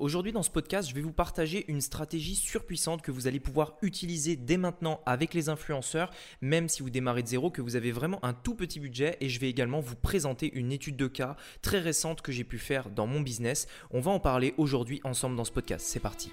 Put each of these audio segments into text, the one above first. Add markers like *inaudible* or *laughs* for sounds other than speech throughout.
Aujourd'hui dans ce podcast, je vais vous partager une stratégie surpuissante que vous allez pouvoir utiliser dès maintenant avec les influenceurs, même si vous démarrez de zéro, que vous avez vraiment un tout petit budget et je vais également vous présenter une étude de cas très récente que j'ai pu faire dans mon business. On va en parler aujourd'hui ensemble dans ce podcast. C'est parti.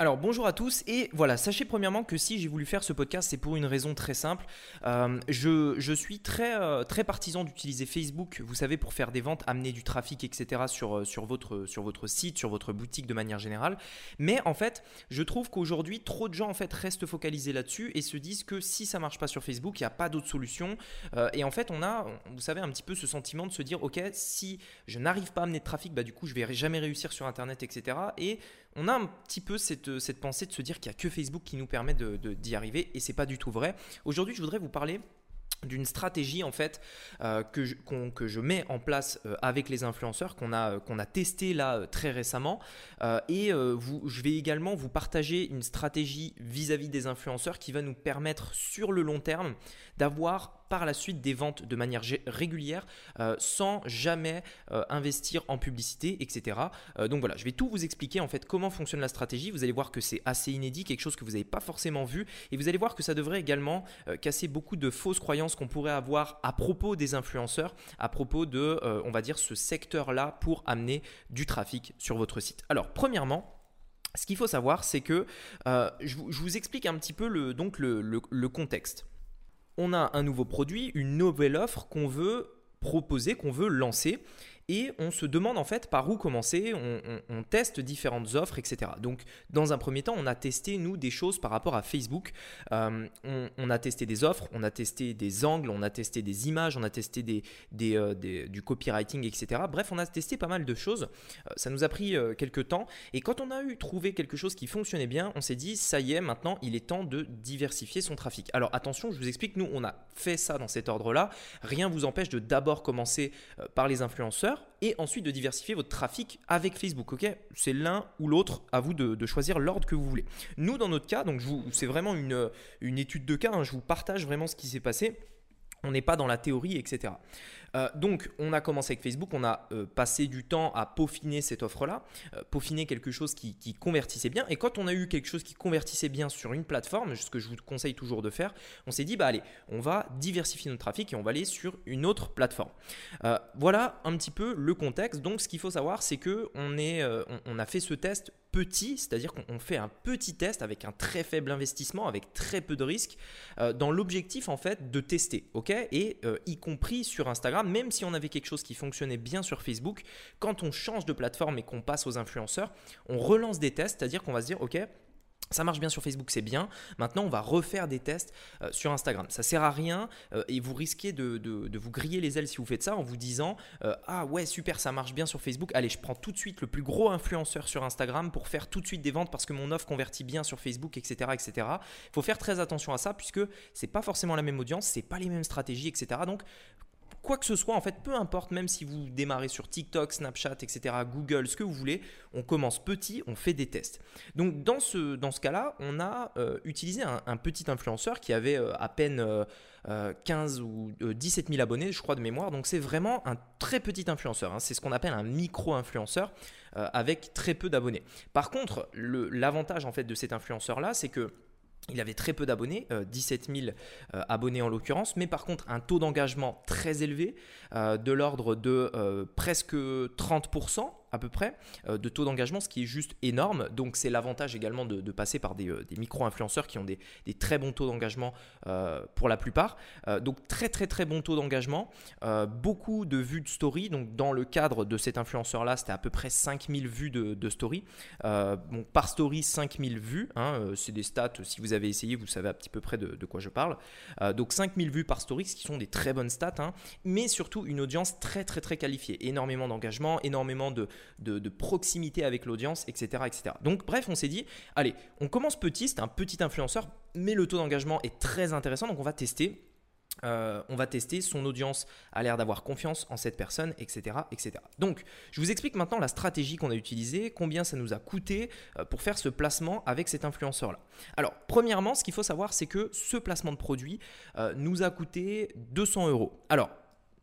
Alors bonjour à tous et voilà, sachez premièrement que si j'ai voulu faire ce podcast, c'est pour une raison très simple. Euh, je, suis très, euh, très partisan d'utiliser Facebook, vous savez, pour faire des ventes, amener du trafic, etc. Sur, euh, sur, votre, site, sur votre boutique de manière générale. Mais en fait, je trouve qu'aujourd'hui, trop de gens en fait restent focalisés là-dessus et se disent que si ça marche pas sur Facebook, il n'y a pas d'autre solution. et en fait, on a, vous savez, un petit peu ce sentiment de se dire, ok, si je n'arrive pas à amener de trafic, bah du coup, je vais jamais réussir sur Internet, etc. Et on a un petit peu cette, cette pensée de se dire qu'il n'y a que Facebook qui nous permet d'y arriver et c'est pas du tout vrai. Aujourd'hui, je voudrais vous parler d'une stratégie en fait euh, que, je, mets en place euh, avec les influenceurs qu'on a, qu'on testé là très récemment et vous, je vais également vous partager une stratégie vis-à-vis -vis des influenceurs qui va nous permettre sur le long terme d'avoir par la suite des ventes de manière régulière euh, sans jamais euh, investir en publicité, etc. Euh, donc voilà, je vais tout vous expliquer en fait comment fonctionne la stratégie. Vous allez voir que c'est assez inédit, quelque chose que vous n'avez pas forcément vu, et vous allez voir que ça devrait également casser beaucoup de fausses croyances qu'on pourrait avoir à propos des influenceurs, à propos de, on va dire, ce secteur-là pour amener du trafic sur votre site. Alors, premièrement, ce qu'il faut savoir, c'est que je, vous explique un petit peu donc le contexte on a un nouveau produit, une nouvelle offre qu'on veut proposer, qu'on veut lancer et on se demande en fait par où commencer, on, teste différentes offres, etc. Donc dans un premier temps, on a testé nous des choses par rapport à Facebook. Euh, on, a testé des offres, on a testé des angles, on a testé des images, on a testé euh, du copywriting, etc. Bref, on a testé pas mal de choses. Euh, ça nous a pris quelques temps et quand on a eu trouvé quelque chose qui fonctionnait bien, on s'est dit ça y est, maintenant il est temps de diversifier son trafic. Alors attention, je vous explique, nous on a fait ça dans cet ordre-là. Rien vous empêche de d'abord commencer par les influenceurs et ensuite de diversifier votre trafic avec Facebook. Ok, c'est l'un ou l'autre. À vous de, choisir l'ordre que vous voulez. Nous, dans notre cas, donc c'est vraiment une, une étude de cas. Hein, je vous partage vraiment ce qui s'est passé. On n'est pas dans la théorie, etc. Euh, donc, on a commencé avec Facebook, on a euh, passé du temps à peaufiner cette offre-là, euh, peaufiner quelque chose qui, convertissait bien. Et quand on a eu quelque chose qui convertissait bien sur une plateforme, ce que je vous conseille toujours de faire, on s'est dit, bah allez, on va diversifier notre trafic et on va aller sur une autre plateforme. voilà un petit peu le contexte. Donc, ce qu'il faut savoir, c'est que on, est, on a fait ce test petit, c'est-à-dire qu'on fait un petit test avec un très faible investissement, avec très peu de risques, euh, dans l'objectif en fait de tester, ok? Et euh, y compris sur Instagram, même si on avait quelque chose qui fonctionnait bien sur Facebook, quand on change de plateforme et qu'on passe aux influenceurs, on relance des tests, c'est-à-dire qu'on va se dire, ok, ça marche bien sur Facebook, c'est bien. Maintenant, on va refaire des tests euh, sur Instagram. Ça sert à rien euh, et vous risquez de, vous griller les ailes si vous faites ça en vous disant euh, Ah ouais, super, ça marche bien sur Facebook. Allez, je prends tout de suite le plus gros influenceur sur Instagram pour faire tout de suite des ventes parce que mon offre convertit bien sur Facebook, etc. etc. Il faut faire très attention à ça puisque c'est pas forcément la même audience, c'est pas les mêmes stratégies, etc. Donc, quoi que ce soit, en fait, peu importe, même si vous démarrez sur TikTok, Snapchat, etc., Google, ce que vous voulez, on commence petit, on fait des tests. Donc dans ce, dans ce cas-là, on a euh, utilisé un, petit influenceur qui avait euh, à peine 15 euh, ou 17 000 abonnés, je crois, de mémoire. Donc c'est vraiment un très petit influenceur. Hein. C'est ce qu'on appelle un micro-influenceur avec très peu d'abonnés. Par contre, l'avantage en fait de cet influenceur-là, c'est que il avait très peu d'abonnés, 17 000 abonnés en l'occurrence, mais par contre un taux d'engagement très élevé, de l'ordre de presque 30% à peu près euh, de taux d'engagement, ce qui est juste énorme. Donc c'est l'avantage également de, passer par des, euh, micro-influenceurs qui ont des, très bons taux d'engagement euh, pour la plupart. donc très très très bon taux d'engagement, beaucoup de vues de story. Donc dans le cadre de cet influenceur-là, c'était à peu près 5000 vues de, story. par story, 5000 vues. Hein, c'est des stats, si vous avez essayé, vous savez à petit peu près de, quoi je parle. donc 5000 vues par story, ce qui sont des très bonnes stats, hein, mais surtout une audience très très très qualifiée. Énormément d'engagement, énormément de, de, proximité avec l'audience, etc., etc. Donc bref, on s'est dit, allez, on commence petit, c'est un petit influenceur, mais le taux d'engagement est très intéressant, donc on va tester. euh, on va tester, son audience a l'air d'avoir confiance en cette personne, etc., etc. Donc, je vous explique maintenant la stratégie qu'on a utilisée, combien ça nous a coûté euh, pour faire ce placement avec cet influenceur-là. Alors, premièrement, ce qu'il faut savoir, c'est que ce placement de produit euh, nous a coûté 200 euros. Alors,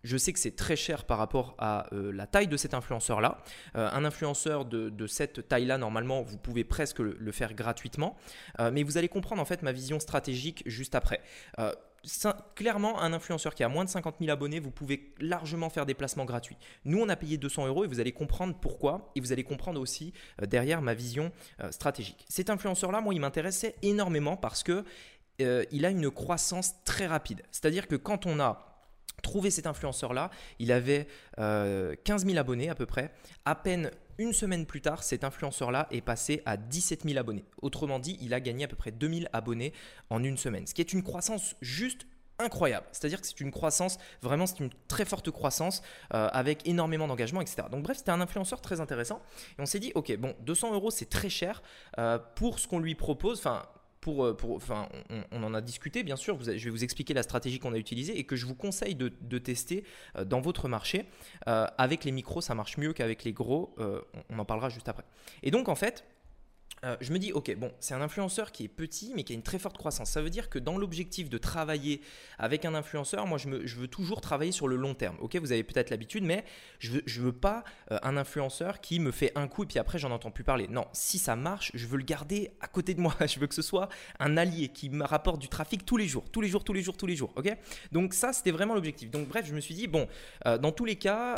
je sais que c'est très cher par rapport à la taille de cet influenceur-là. un influenceur de, cette taille-là, normalement, vous pouvez presque le, faire gratuitement. mais vous allez comprendre en fait ma vision stratégique juste après clairement, un influenceur qui a moins de 50 000 abonnés, vous pouvez largement faire des placements gratuits. Nous, on a payé 200 euros et vous allez comprendre pourquoi et vous allez comprendre aussi euh, derrière ma vision euh, stratégique. Cet influenceur-là, moi, il m'intéressait énormément parce que euh, il a une croissance très rapide. C'est-à-dire que quand on a trouvé cet influenceur-là, il avait 15 000 abonnés à peu près. À peine une semaine plus tard, cet influenceur-là est passé à 17 000 abonnés. Autrement dit, il a gagné à peu près 2000 abonnés en une semaine, ce qui est une croissance juste incroyable. C'est-à-dire que c'est une croissance, vraiment c'est une très forte croissance euh, avec énormément d'engagement, etc. Donc bref, c'était un influenceur très intéressant. Et on s'est dit, ok, bon, 200 euros c'est très cher euh, pour ce qu'on lui propose. Enfin, enfin, on, en a discuté, bien sûr. je vais vous expliquer la stratégie qu'on a utilisée et que je vous conseille de, tester euh, dans votre marché. Euh, avec les micros, ça marche mieux qu'avec les gros. Euh, on en parlera juste après. Et donc, en fait, euh, je me dis, ok, bon, c'est un influenceur qui est petit, mais qui a une très forte croissance. Ça veut dire que dans l'objectif de travailler avec un influenceur, moi, je, veux toujours travailler sur le long terme. Ok, vous avez peut-être l'habitude, mais je veux, veux pas euh, un influenceur qui me fait un coup et puis après, j'en entends plus parler. Non, si ça marche, je veux le garder à côté de moi. *laughs* Je veux que ce soit un allié qui me rapporte du trafic tous les jours, tous les jours, tous les jours, tous les jours. Ok, donc ça, c'était vraiment l'objectif. Donc bref, je me suis dit, bon, euh, dans tous les cas,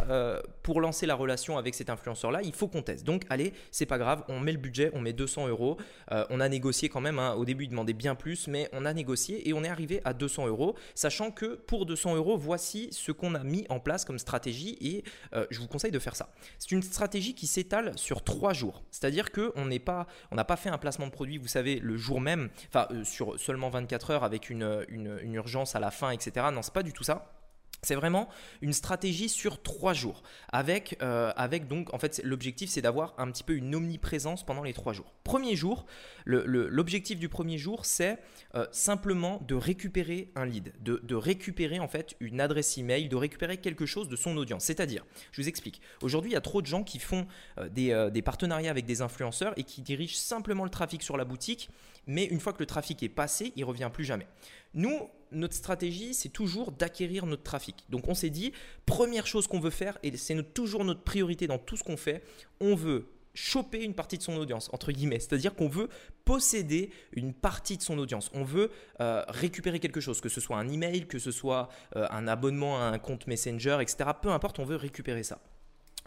pour lancer la relation avec cet influenceur-là, il faut qu'on teste. Donc allez, c'est pas grave, on met le budget, on met 200 euros. Euh, on a négocié quand même, hein. au début il demandait bien plus, mais on a négocié et on est arrivé à 200 euros, sachant que pour 200 euros, voici ce qu'on a mis en place comme stratégie et euh, je vous conseille de faire ça. C'est une stratégie qui s'étale sur trois jours, c'est-à-dire qu'on n'est pas, on n'a pas fait un placement de produit, vous savez, le jour même, enfin euh, sur seulement 24 heures avec une, une urgence à la fin, etc. Non, c'est pas du tout ça. C'est vraiment une stratégie sur trois jours. Avec, euh, avec donc, en fait, l'objectif, c'est d'avoir un petit peu une omniprésence pendant les trois jours. Premier jour, l'objectif du premier jour, c'est euh, simplement de récupérer un lead, de, récupérer en fait une adresse email, de récupérer quelque chose de son audience. C'est-à-dire, je vous explique. Aujourd'hui, il y a trop de gens qui font euh, des, des partenariats avec des influenceurs et qui dirigent simplement le trafic sur la boutique, mais une fois que le trafic est passé, il revient plus jamais. Nous, notre stratégie, c'est toujours d'acquérir notre trafic. Donc on s'est dit, première chose qu'on veut faire, et c'est toujours notre priorité dans tout ce qu'on fait, on veut choper une partie de son audience, entre guillemets. C'est-à-dire qu'on veut posséder une partie de son audience. On veut euh, récupérer quelque chose, que ce soit un email, que ce soit euh, un abonnement à un compte Messenger, etc. Peu importe, on veut récupérer ça.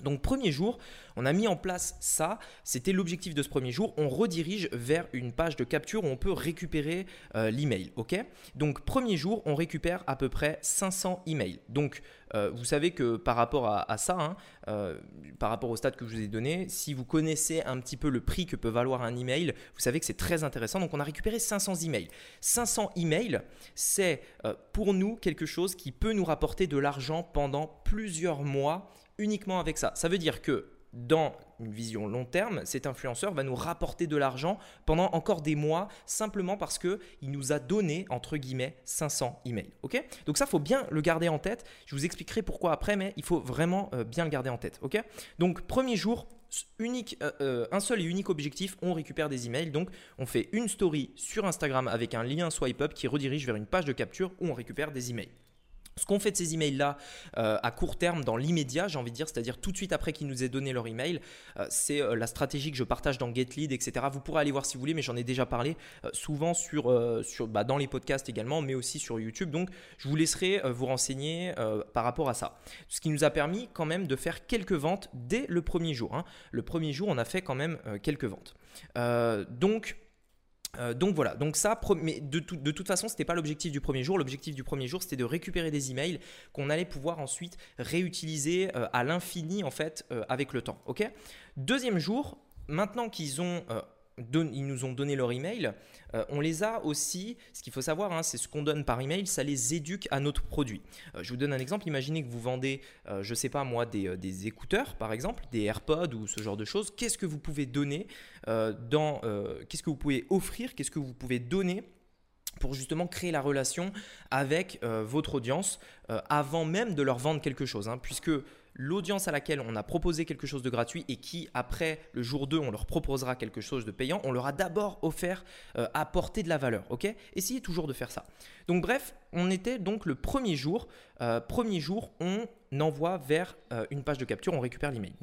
Donc premier jour, on a mis en place ça, c'était l'objectif de ce premier jour, on redirige vers une page de capture où on peut récupérer euh, l'email, ok? Donc premier jour, on récupère à peu près 500 emails. Donc euh, vous savez que par rapport à, ça, hein, euh, par rapport au stade que je vous ai donné, si vous connaissez un petit peu le prix que peut valoir un email, vous savez que c'est très intéressant. Donc on a récupéré 500 emails. 500 emails, c'est pour nous quelque chose qui peut nous rapporter de l'argent pendant plusieurs mois uniquement avec ça. Ça veut dire que dans une vision long terme, cet influenceur va nous rapporter de l'argent pendant encore des mois simplement parce que il nous a donné entre guillemets 500 emails. OK? Donc ça faut bien le garder en tête. Je vous expliquerai pourquoi après mais il faut vraiment euh, bien le garder en tête. OK? Donc premier jour unique, euh, euh, un seul et unique objectif, on récupère des emails. Donc, on fait une story sur Instagram avec un lien swipe up qui redirige vers une page de capture où on récupère des emails. Ce qu'on fait de ces emails-là euh, à court terme, dans l'immédiat, j'ai envie de dire, c'est-à-dire tout de suite après qu'ils nous aient donné leur email, euh, c'est euh, la stratégie que je partage dans GetLead, etc. Vous pourrez aller voir si vous voulez, mais j'en ai déjà parlé souvent sur, bah, dans les podcasts également, mais aussi sur YouTube. Donc, je vous laisserai vous renseigner par rapport à ça. Ce qui nous a permis quand même de faire quelques ventes dès le premier jour. Hein. Le premier jour, on a fait quand même quelques ventes. donc, euh, donc voilà, donc ça, de, toute façon, ce n'était pas l'objectif du premier jour. L'objectif du premier jour, c'était de récupérer des emails qu'on allait pouvoir ensuite réutiliser euh, à l'infini en fait euh, avec le temps. Deuxième jour, maintenant qu'ils ont ils nous ont donné leur email. Euh, on les a aussi, ce qu'il faut savoir, hein, c'est ce qu'on donne par email, ça les éduque à notre produit. Euh, je vous donne un exemple. Imaginez que vous vendez, euh, je ne sais pas moi, des, écouteurs par exemple, des AirPods ou ce genre de choses. Qu'est-ce que vous pouvez donner dans, qu'est-ce que vous pouvez offrir, qu'est-ce que vous pouvez donner pour justement créer la relation avec votre audience avant même de leur vendre quelque chose. Hein, puisque l'audience à laquelle on a proposé quelque chose de gratuit et qui, après le jour 2, on leur proposera quelque chose de payant, on leur a d'abord offert apporter de la valeur. Ok? Essayez toujours de faire ça. Donc bref, on était donc le premier jour. premier jour, on envoie vers une page de capture, on récupère l'email.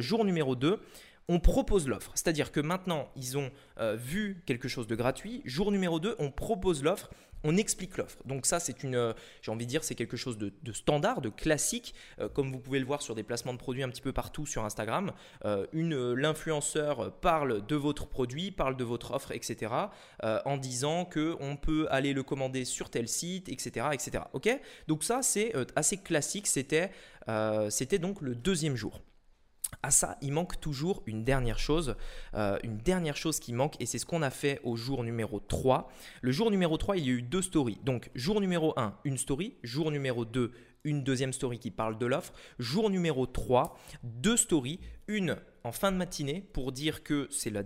jour numéro 2, on propose l'offre. C'est-à-dire que maintenant, ils ont euh, vu quelque chose de gratuit. Jour numéro 2, on propose l'offre, on explique l'offre. Donc ça, c'est une, euh, j'ai envie de dire, c'est quelque chose de, standard, de classique, euh, comme vous pouvez le voir sur des placements de produits un petit peu partout sur Instagram. l'influenceur parle de votre produit, parle de votre offre, etc. en disant que on peut aller le commander sur tel site, etc., etc. Ok? Donc ça, c'est assez classique. C'était donc le deuxième jour. À ça, il manque toujours une dernière chose, euh, une dernière chose qui manque, et c'est ce qu'on a fait au jour numéro 3. Le jour numéro 3, il y a eu deux stories. Donc, jour numéro 1, une story. Jour numéro 2, une deuxième story qui parle de l'offre. Jour numéro 3, deux stories. Une en fin de matinée pour dire que c'est le,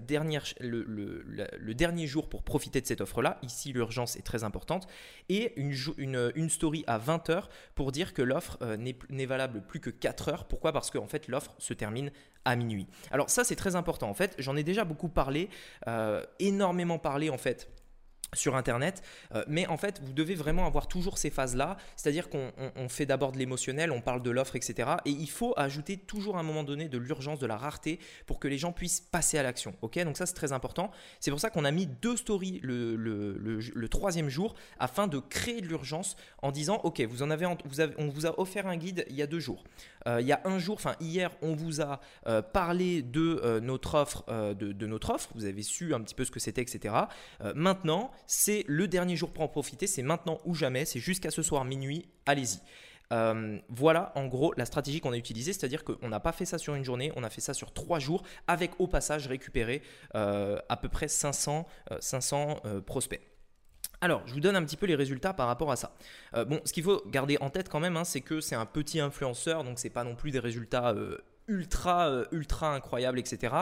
dernier jour pour profiter de cette offre-là. Ici, l'urgence est très importante. Et une, story à 20h pour dire que l'offre euh, n'est valable plus que 4 heures. Pourquoi? Parce qu'en fait, l'offre se termine à minuit. Alors ça, c'est très important. En fait, j'en ai déjà beaucoup parlé, euh, énormément parlé en fait sur Internet, euh, mais en fait, vous devez vraiment avoir toujours ces phases-là, c'est-à-dire qu'on fait d'abord de l'émotionnel, on parle de l'offre, etc. Et il faut ajouter toujours à un moment donné de l'urgence, de la rareté, pour que les gens puissent passer à l'action. Ok, donc ça c'est très important. C'est pour ça qu'on a mis deux stories le, troisième jour, afin de créer de l'urgence en disant, ok, vous en avez, vous avez, on vous a offert un guide il y a deux jours. Euh, il y a un jour, enfin hier, on vous a euh, parlé de notre offre, de, de, notre offre. Vous avez su un petit peu ce que c'était, etc. maintenant c'est le dernier jour pour en profiter, c'est maintenant ou jamais, c'est jusqu'à ce soir minuit, allez-y. Euh, voilà en gros la stratégie qu'on a utilisée, c'est-à-dire qu'on n'a pas fait ça sur une journée, on a fait ça sur trois jours avec au passage récupéré euh, à peu près 500, 500 euh, prospects. Alors, je vous donne un petit peu les résultats par rapport à ça. bon, ce qu'il faut garder en tête quand même, hein, c'est que c'est un petit influenceur, donc c'est pas non plus des résultats ultra, ultra incroyables, etc.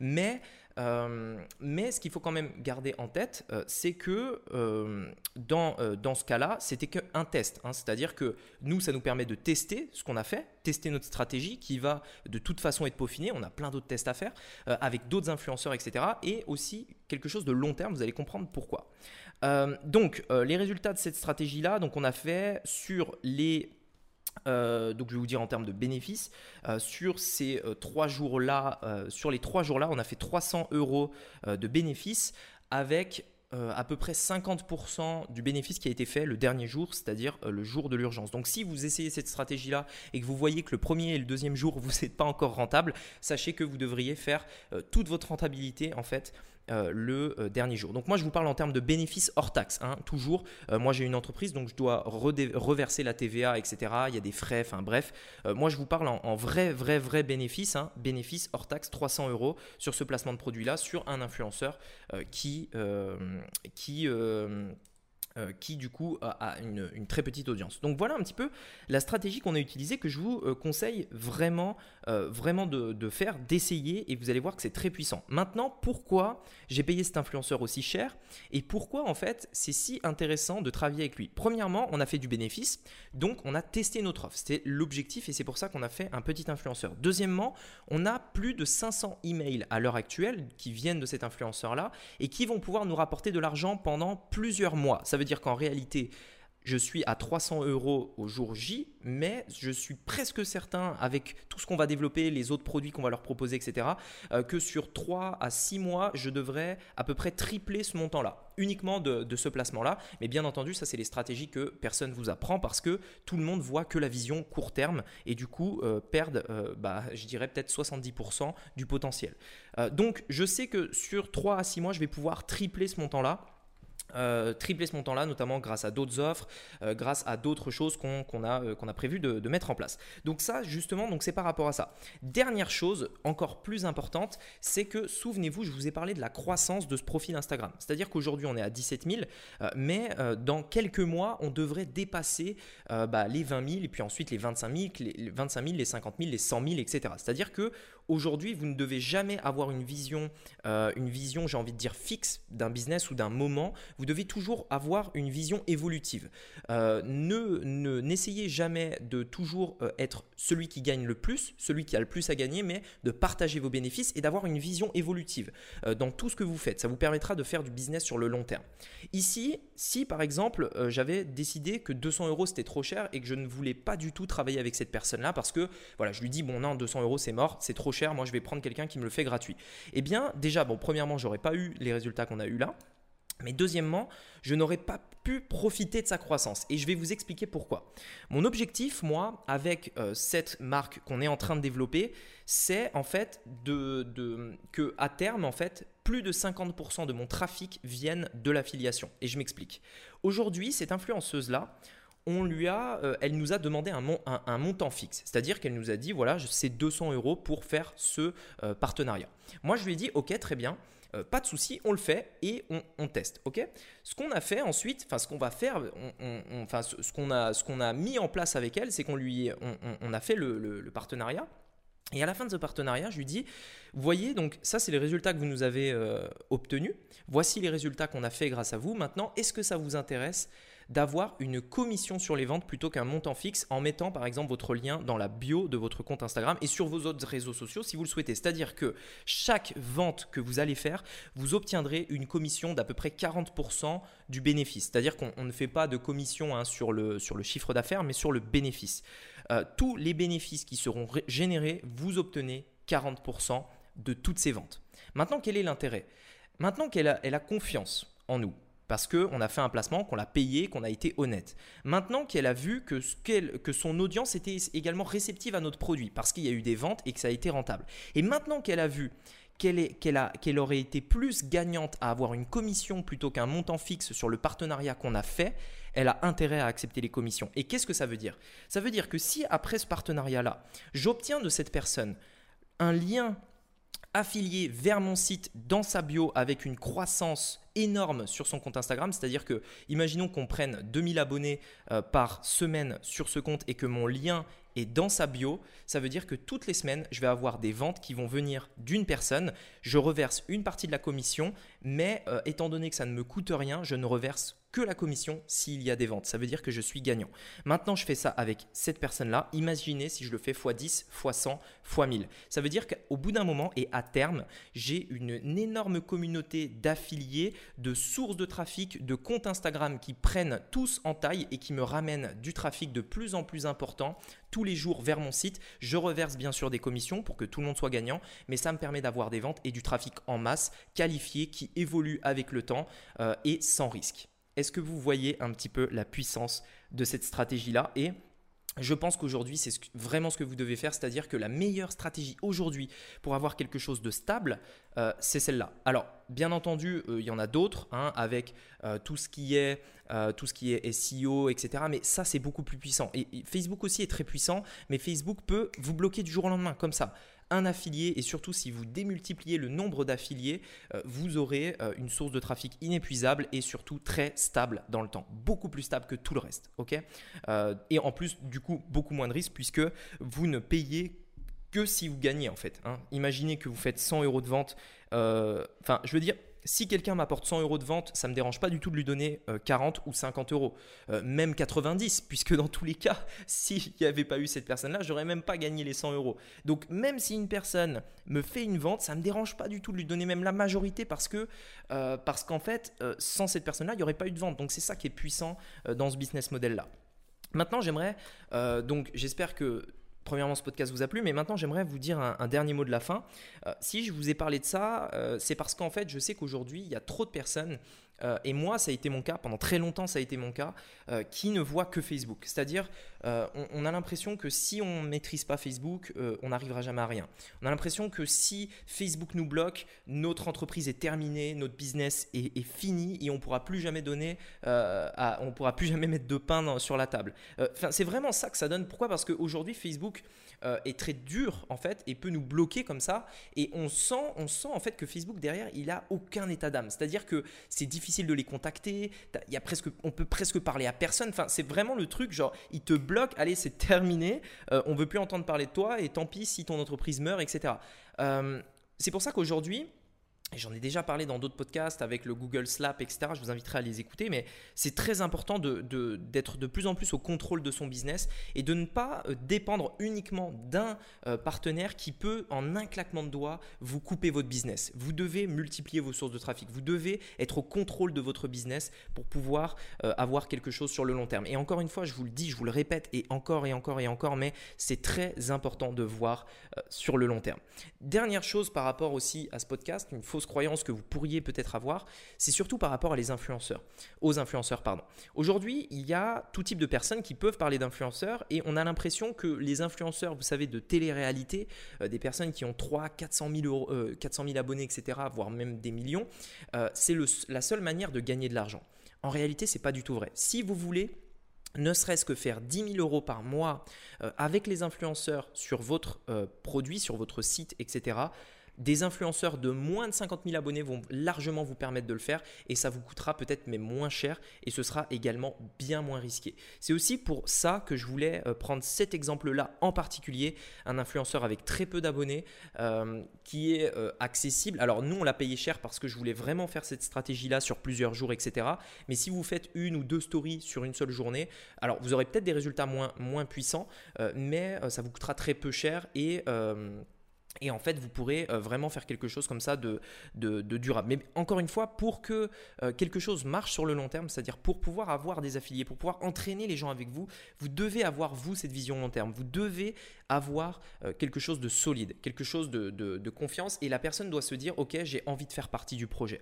Mais euh, mais ce qu'il faut quand même garder en tête, euh, c'est que euh, dans, dans ce cas-là, c'était qu'un test. Hein. C'est-à-dire que nous, ça nous permet de tester ce qu'on a fait, tester notre stratégie qui va de toute façon être peaufinée. On a plein d'autres tests à faire avec d'autres influenceurs, etc. Et aussi quelque chose de long terme, vous allez comprendre pourquoi. donc, les résultats de cette stratégie-là, donc on a fait sur les euh, donc je vais vous dire en termes de bénéfices, euh, sur ces euh, trois jours-là, sur les trois jours-là, on a fait 300 euros de bénéfices avec à peu près 50% du bénéfice qui a été fait le dernier jour, c'est-à-dire le jour de l'urgence. Donc si vous essayez cette stratégie-là et que vous voyez que le premier et le deuxième jour, *laughs* vous n'êtes pas encore rentable, sachez que vous devriez faire toute votre rentabilité en fait euh, le euh, dernier jour. Donc moi je vous parle en termes de bénéfices hors taxe. Hein, toujours, euh, moi j'ai une entreprise donc je dois reverser la TVA, etc. Il y a des frais, enfin bref. moi je vous parle en, vrai, vrai, vrai bénéfice, hein, bénéfice hors taxe 300 euros sur ce placement de produit là sur un influenceur qui, qui euh, qui du coup a, une, très petite audience. Donc voilà un petit peu la stratégie qu'on a utilisée que je vous euh, conseille vraiment, euh, vraiment de, faire, d'essayer et vous allez voir que c'est très puissant. Maintenant, pourquoi j'ai payé cet influenceur aussi cher et pourquoi en fait c'est si intéressant de travailler avec lui? Premièrement, on a fait du bénéfice, donc on a testé notre offre. C'était l'objectif et c'est pour ça qu'on a fait un petit influenceur. Deuxièmement, on a plus de 500 emails à l'heure actuelle qui viennent de cet influenceur-là et qui vont pouvoir nous rapporter de l'argent pendant plusieurs mois. Ça veut dire qu'en réalité, je suis à 300 euros au jour J, mais je suis presque certain, avec tout ce qu'on va développer, les autres produits qu'on va leur proposer, etc., euh, que sur 3 à 6 mois, je devrais à peu près tripler ce montant-là, uniquement de, ce placement-là. Mais bien entendu, ça, c'est les stratégies que personne ne vous apprend parce que tout le monde voit que la vision court terme et du coup euh, perdent, euh, bah, je dirais peut-être 70% du potentiel. donc, je sais que sur 3 à 6 mois, je vais pouvoir tripler ce montant-là euh, tripler ce montant-là, notamment grâce à d'autres offres, euh, grâce à d'autres choses qu'on a, euh, qu'on a prévu de, mettre en place. Donc ça, justement, donc c'est par rapport à ça. Dernière chose, encore plus importante, c'est que, souvenez-vous, je vous ai parlé de la croissance de ce profil Instagram. C'est-à-dire qu'aujourd'hui, on est à 17 000, mais dans quelques mois, on devrait dépasser bah, les 20 000, et puis ensuite les 25 000, les 25 000, les 50 000, les 100 000, etc. C'est-à-dire que aujourd'hui, vous ne devez jamais avoir une vision, une vision, j'ai envie de dire, fixe d'un business ou d'un moment vous devez toujours avoir une vision évolutive. Euh, ne n'essayez jamais de toujours euh, être celui qui gagne le plus, celui qui a le plus à gagner, mais de partager vos bénéfices et d'avoir une vision évolutive euh, dans tout ce que vous faites. Ça vous permettra de faire du business sur le long terme. Ici, si par exemple j'avais décidé que 200 euros c'était trop cher et que je ne voulais pas du tout travailler avec cette personne-là parce que voilà, je lui dis bon non 200 euros c'est mort, c'est trop cher, moi je vais prendre quelqu'un qui me le fait gratuit. Eh bien déjà bon premièrement j'aurais pas eu les résultats qu'on a eu là. Mais deuxièmement, je n'aurais pas pu profiter de sa croissance. Et je vais vous expliquer pourquoi. Mon objectif, moi, avec euh, cette marque qu'on est en train de développer, c'est en fait de, de, que à terme, en fait, plus de 50% de mon trafic vienne de l'affiliation. Et je m'explique. Aujourd'hui, cette influenceuse-là, on lui a, euh, elle nous a demandé un, montant fixe. C'est-à-dire qu'elle nous a dit, voilà, c'est 200 euros pour faire ce euh, partenariat. Moi, je lui ai dit, ok, très bien. Euh, pas de souci, on le fait et on, teste. ok? Ce qu'on a fait ensuite, enfin ce qu'on va faire, enfin ce, qu'on a, a mis en place avec elle, c'est qu'on lui, on, a fait le, partenariat. Et à la fin de ce partenariat, je lui dis, voyez, donc ça c'est les résultats que vous nous avez obtenus. Voici les résultats qu'on a fait grâce à vous. Maintenant, est-ce que ça vous intéresse d'avoir une commission sur les ventes plutôt qu'un montant fixe en mettant par exemple votre lien dans la bio de votre compte Instagram et sur vos autres réseaux sociaux si vous le souhaitez. C'est-à-dire que chaque vente que vous allez faire, vous obtiendrez une commission d'à peu près 40% du bénéfice. C'est-à-dire qu'on ne fait pas de commission hein, sur, le, chiffre d'affaires, mais sur le bénéfice. Euh, tous les bénéfices qui seront générés, vous obtenez 40% de toutes ces ventes. Maintenant, quel est l'intérêt? Maintenant qu'elle a, elle a confiance en nous, parce qu'on a fait un placement, qu'on l'a payé, qu'on a été honnête. Maintenant qu'elle a vu que, que, son audience était également réceptive à notre produit, parce qu'il y a eu des ventes et que ça a été rentable. Et maintenant qu'elle a vu qu'elle aurait été plus gagnante à avoir une commission plutôt qu'un montant fixe sur le partenariat qu'on a fait, elle a intérêt à accepter les commissions. Et qu'est-ce que ça veut dire? Ça veut dire que si après ce partenariat-là, j'obtiens de cette personne un lien affilié vers mon site dans sa bio avec une croissance énorme sur son compte Instagram. C'est-à-dire que, imaginons qu'on prenne 2000 abonnés euh, par semaine sur ce compte et que mon lien est dans sa bio, ça veut dire que toutes les semaines, je vais avoir des ventes qui vont venir d'une personne. Je reverse une partie de la commission, mais euh, étant donné que ça ne me coûte rien, je ne reverse que la commission s'il y a des ventes. Ça veut dire que je suis gagnant. Maintenant, je fais ça avec cette personne-là. Imaginez si je le fais x10, x100, x1000. Ça veut dire qu'au bout d'un moment et à terme, j'ai une, énorme communauté d'affiliés, de sources de trafic, de comptes Instagram qui prennent tous en taille et qui me ramènent du trafic de plus en plus important tous les jours vers mon site. Je reverse bien sûr des commissions pour que tout le monde soit gagnant, mais ça me permet d'avoir des ventes et du trafic en masse qualifié qui évolue avec le temps euh, et sans risque. Est-ce que vous voyez un petit peu la puissance de cette stratégie-là Et je pense qu'aujourd'hui, c'est vraiment ce que vous devez faire, c'est-à-dire que la meilleure stratégie aujourd'hui pour avoir quelque chose de stable, euh, c'est celle-là. Alors, bien entendu, euh, il y en a d'autres, hein, avec euh, tout ce qui est tout ce qui est SEO, etc. Mais ça, c'est beaucoup plus puissant. et Facebook aussi est très puissant, mais Facebook peut vous bloquer du jour au lendemain, comme ça un affilié et surtout si vous démultipliez le nombre d'affiliés, euh, vous aurez euh, une source de trafic inépuisable et surtout très stable dans le temps, beaucoup plus stable que tout le reste. ok? Euh, et en plus, du coup, beaucoup moins de risques puisque vous ne payez que si vous gagnez en fait. Hein. Imaginez que vous faites 100 euros de vente. Enfin, je veux dire, si quelqu'un m'apporte 100 euros de vente, ça ne me dérange pas du tout de lui donner 40 euh, ou 50 euros, euh, même 90, puisque dans tous les cas, *laughs* s'il n'y avait pas eu cette personne-là, j'aurais même pas gagné les 100 euros. Donc même si une personne me fait une vente, ça ne me dérange pas du tout de lui donner même la majorité parce que euh, parce qu'en fait, sans cette personne-là, il n'y aurait pas eu de vente. Donc c'est ça qui est puissant dans ce business model-là. Maintenant, j'aimerais, donc j'espère que premièrement, ce podcast vous a plu, mais maintenant, j'aimerais vous dire un, dernier mot de la fin. Euh, si je vous ai parlé de ça, euh, c'est parce qu'en fait, je sais qu'aujourd'hui, il y a trop de personnes euh, et moi, ça a été mon cas, pendant très longtemps, ça a été mon cas, qui ne voit que Facebook. C'est-à-dire, euh, on, a l'impression que si on ne maîtrise pas Facebook, on n'arrivera jamais à rien. On a l'impression que si Facebook nous bloque, notre entreprise est terminée, notre business est, fini et on pourra plus jamais donner, on pourra plus jamais mettre de pain sur la table. c'est vraiment ça que ça donne. Pourquoi? Parce qu'aujourd'hui, Facebook est très dur en fait et peut nous bloquer comme ça. Et on sent, on sent en fait que Facebook derrière, il a aucun état d'âme. C'est-à-dire que c'est difficile de les contacter. Il y a presque, on peut presque parler à personne. Enfin, c'est vraiment le truc, genre, ils te allez, c'est terminé, euh, on veut plus entendre parler de toi et tant pis si ton entreprise meurt, etc. Euh, c'est pour ça qu'aujourd'hui, j'en ai déjà parlé dans d'autres podcasts avec le Google Slap, etc. Je vous inviterai à les écouter, mais c'est très important d'être de, plus en plus au contrôle de son business et de ne pas euh, dépendre uniquement d'un euh, partenaire qui peut, en un claquement de doigts, vous couper votre business. Vous devez multiplier vos sources de trafic. Vous devez être au contrôle de votre business pour pouvoir euh, avoir quelque chose sur le long terme. Et encore une fois, je vous le dis, je vous le répète, et encore et encore et encore, mais c'est très important de voir sur le long terme. Dernière chose par rapport aussi à ce podcast, fausse croyance que vous pourriez peut-être avoir, c'est surtout par rapport à les influenceurs, aux influenceurs pardon. Aujourd'hui, il y a tout type de personnes qui peuvent parler d'influenceurs et on a l'impression que les influenceurs, vous savez, de télé-réalité, euh, des personnes qui ont 3 400 000, euros, 400 000 abonnés, etc., voire même des millions, euh, c'est la seule manière de gagner de l'argent. En réalité, c'est pas du tout vrai. Si vous voulez ne serait-ce que faire 10 000 euros par mois euh, avec les influenceurs sur votre produit, sur votre site, etc., des influenceurs de moins de 50 000 abonnés vont largement vous permettre de le faire et ça vous coûtera peut-être moins cher et ce sera également bien moins risqué. C'est aussi pour ça que je voulais euh, prendre cet exemple-là en particulier, un influenceur avec très peu d'abonnés euh, qui est euh, accessible. Alors nous on l'a payé cher parce que je voulais vraiment faire cette stratégie-là sur plusieurs jours, etc. Mais si vous faites une ou deux stories sur une seule journée, alors vous aurez peut-être des résultats moins puissants, mais ça vous coûtera très peu cher et et en fait, vous pourrez euh, vraiment faire quelque chose comme ça de, durable. Mais encore une fois, pour que euh, quelque chose marche sur le long terme, c'est-à-dire pour pouvoir avoir des affiliés, pour pouvoir entraîner les gens avec vous, vous devez avoir, vous, cette vision long terme. Vous devez avoir euh, quelque chose de solide, quelque chose de, confiance. Et la personne doit se dire, OK, j'ai envie de faire partie du projet.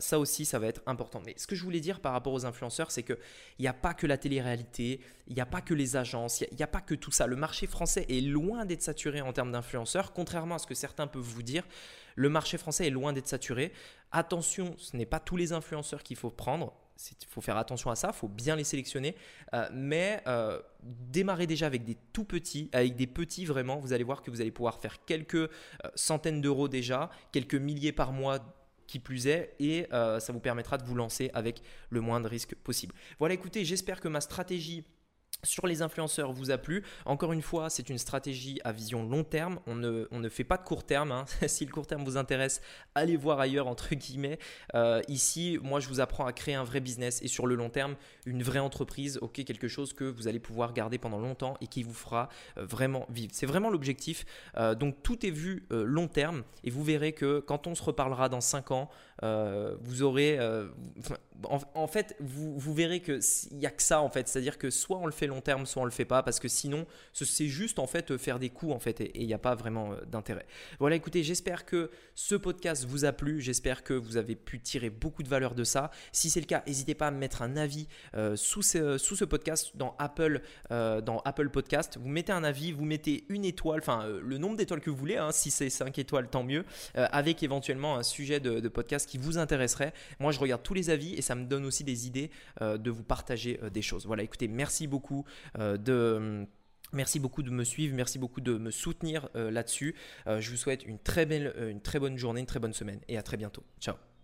ça aussi, ça va être important. Mais ce que je voulais dire par rapport aux influenceurs, c'est qu'il n'y a pas que la télé-réalité, il n'y a pas que les agences, il n'y a, pas que tout ça. Le marché français est loin d'être saturé en termes d'influenceurs, contrairement à ce que certains peuvent vous dire, le marché français est loin d'être saturé. Attention, ce n'est pas tous les influenceurs qu'il faut prendre. Il faut faire attention à ça, il faut bien les sélectionner. Euh, mais euh, démarrez déjà avec des tout petits, avec des petits vraiment. Vous allez voir que vous allez pouvoir faire quelques euh, centaines d'euros déjà, quelques milliers par mois qui plus est, et ça vous permettra de vous lancer avec le moins de risques possible. Voilà, écoutez, j'espère que ma stratégie sur les influenceurs vous a plu. Encore une fois, c'est une stratégie à vision long terme. On ne, on ne fait pas de court terme. Hein. *laughs* si le court terme vous intéresse, allez voir ailleurs, entre guillemets. Euh, ici, moi, je vous apprends à créer un vrai business et sur le long terme, une vraie entreprise, ok, quelque chose que vous allez pouvoir garder pendant longtemps et qui vous fera euh, vraiment vivre. C'est vraiment l'objectif. Euh, donc, tout est vu long terme et vous verrez que quand on se reparlera dans 5 ans, vous aurez. En, fait, vous, vous verrez qu'il n'y a que ça, en fait. C'est-à-dire que soit on le fait long terme, soit on le fait pas, parce que sinon, c'est juste en fait faire des coups en fait, et il n'y a pas vraiment euh, d'intérêt. Voilà, écoutez, j'espère que ce podcast vous a plu, j'espère que vous avez pu tirer beaucoup de valeur de ça. Si c'est le cas, n'hésitez pas à mettre un avis euh, sous, ce, podcast dans Apple, euh, dans Apple Podcast. Vous mettez un avis, vous mettez une étoile, enfin le nombre d'étoiles que vous voulez, hein, si c'est 5 étoiles, tant mieux, avec éventuellement un sujet de, podcast qui vous intéresserait. Moi, je regarde tous les avis et ça me donne aussi des idées de vous partager des choses. Voilà, écoutez, merci beaucoup euh, de... Merci beaucoup de me suivre, merci beaucoup de me soutenir euh, là-dessus. Euh, je vous souhaite une très, belle, une très bonne journée, une très bonne semaine et à très bientôt. Ciao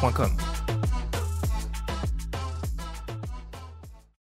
Point com.